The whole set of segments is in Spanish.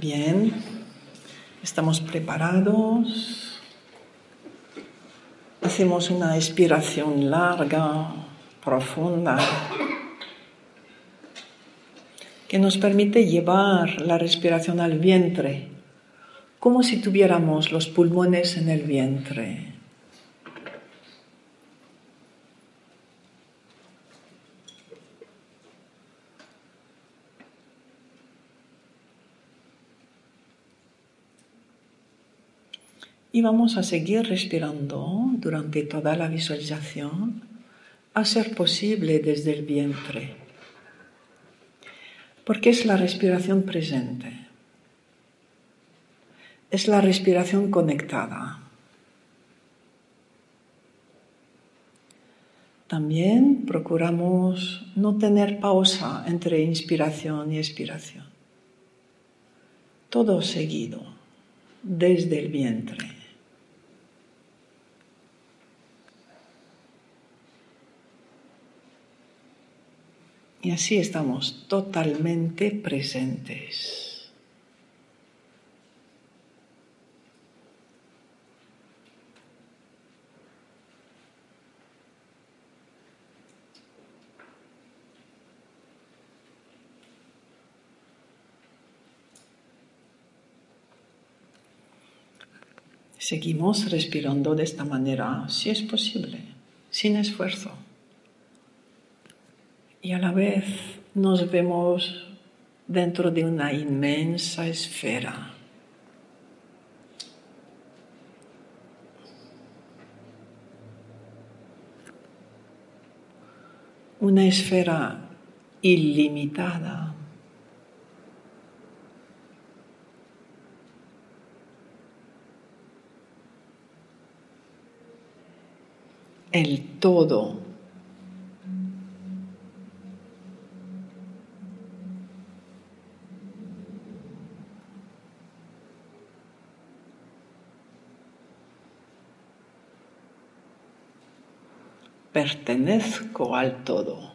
Bien, estamos preparados. Hacemos una expiración larga, profunda, que nos permite llevar la respiración al vientre, como si tuviéramos los pulmones en el vientre. Y vamos a seguir respirando durante toda la visualización, a ser posible desde el vientre, porque es la respiración presente, es la respiración conectada. También procuramos no tener pausa entre inspiración y expiración, todo seguido desde el vientre. Y así estamos totalmente presentes. Seguimos respirando de esta manera, si es posible, sin esfuerzo y a la vez nos vemos dentro de una inmensa esfera. Una esfera ilimitada. El todo pertenezco al todo.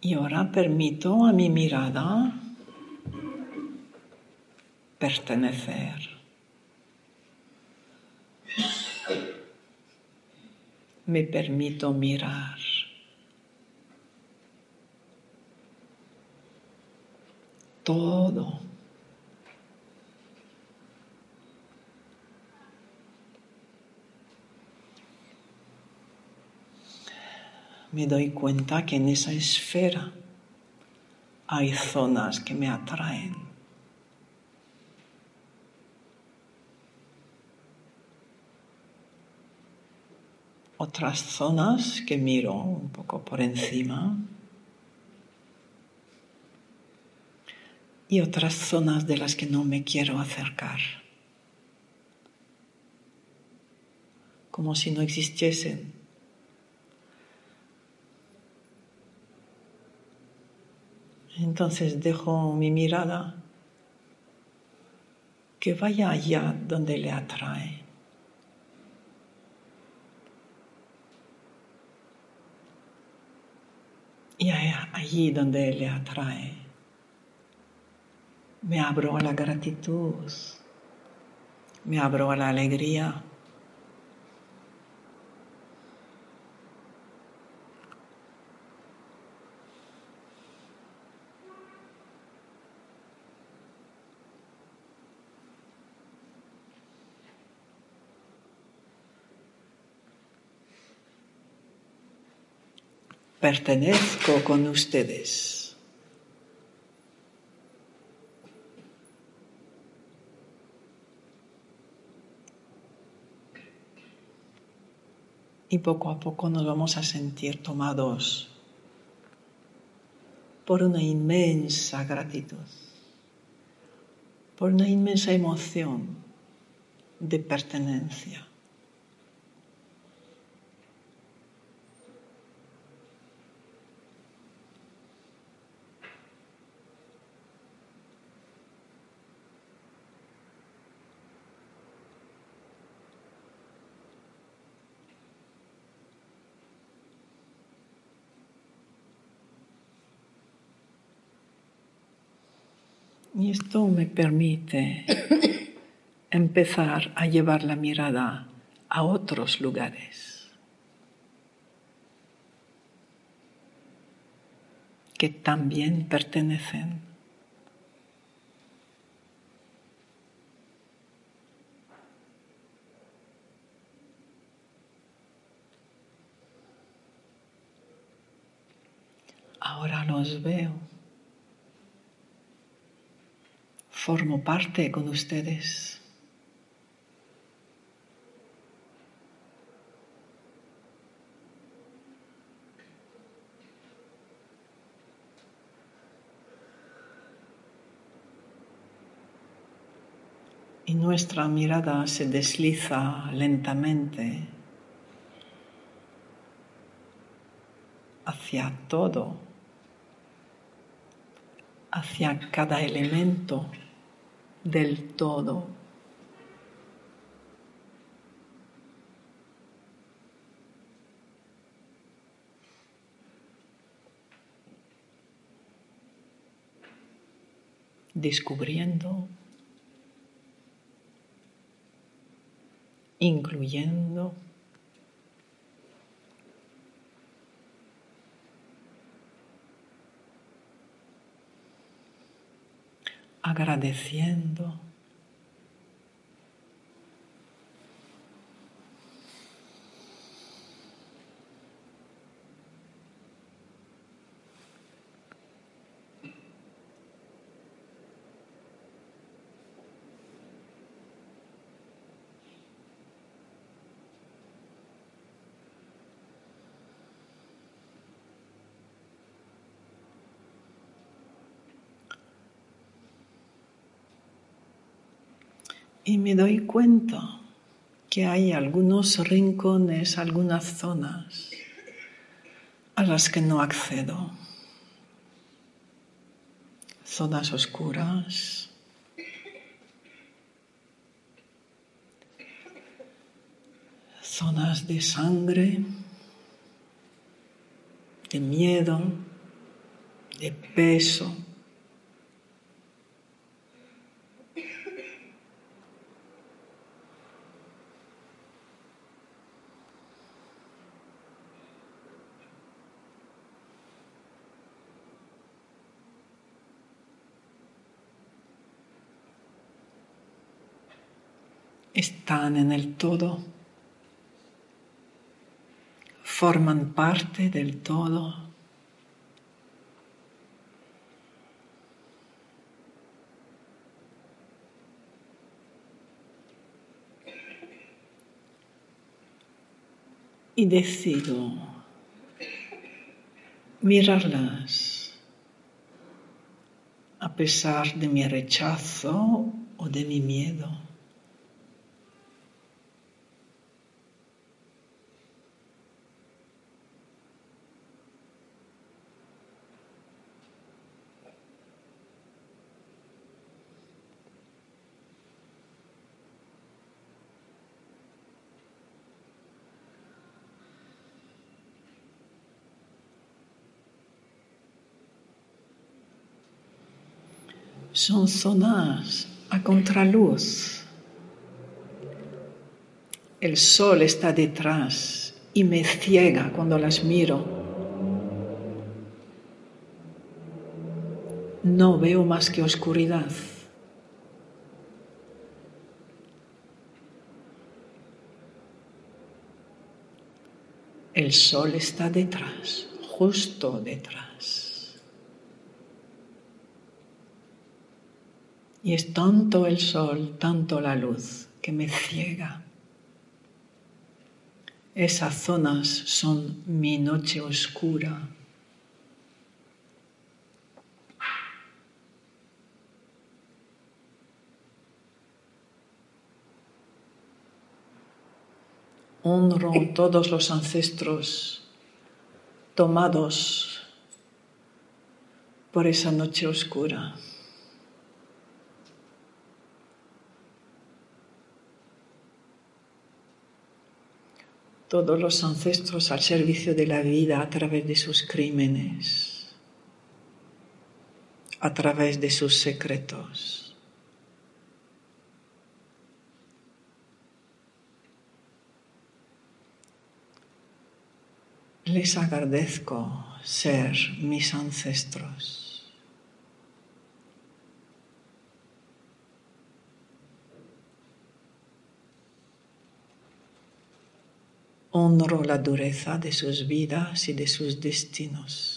Y ahora permito a mi mirada pertenecer. Me permito mirar. Todo. Me doy cuenta que en esa esfera hay zonas que me atraen. Otras zonas que miro un poco por encima. Y otras zonas de las que no me quiero acercar, como si no existiesen. Entonces dejo mi mirada que vaya allá donde le atrae. Y allí donde le atrae me abro a la gratitud, me abro a la alegría. Pertenezco con ustedes. Y poco a poco nos vamos a sentir tomados por una inmensa gratitud, por una inmensa emoción de pertenencia. Y esto me permite empezar a llevar la mirada a otros lugares que también pertenecen. Ahora los veo. Formo parte con ustedes. Y nuestra mirada se desliza lentamente hacia todo, hacia cada elemento del todo. descubriendo, incluyendo, agradeciendo. Y me doy cuenta que hay algunos rincones, algunas zonas a las que no accedo. Zonas oscuras. Zonas de sangre, de miedo, de peso. Están en el todo, forman parte del todo. Y decido mirarlas a pesar de mi rechazo o de mi miedo. Son zonas a contraluz. El sol está detrás y me ciega cuando las miro. No veo más que oscuridad. El sol está detrás, justo detrás. Y es tanto el sol, tanto la luz, que me ciega. Esas zonas son mi noche oscura. honro todos los ancestros tomados por esa noche oscura. Todos los ancestros al servicio de la vida a través de sus crímenes, a través de sus secretos. Les agradezco ser mis ancestros. Honro la dureza de sus vidas y de sus destinos.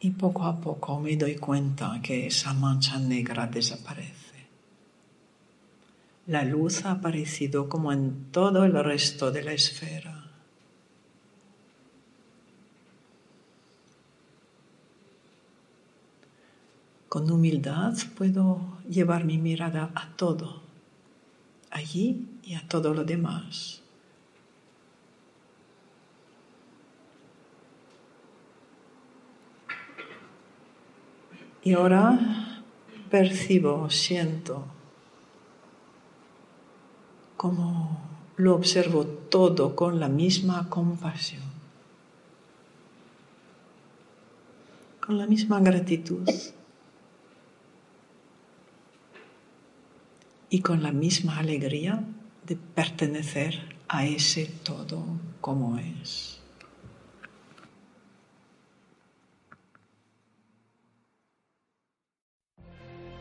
Y poco a poco me doy cuenta que esa mancha negra desaparece. La luz ha aparecido como en todo el resto de la esfera. Con humildad puedo llevar mi mirada a todo, allí y a todo lo demás. Y ahora percibo, siento, como lo observo todo con la misma compasión, con la misma gratitud y con la misma alegría de pertenecer a ese todo como es.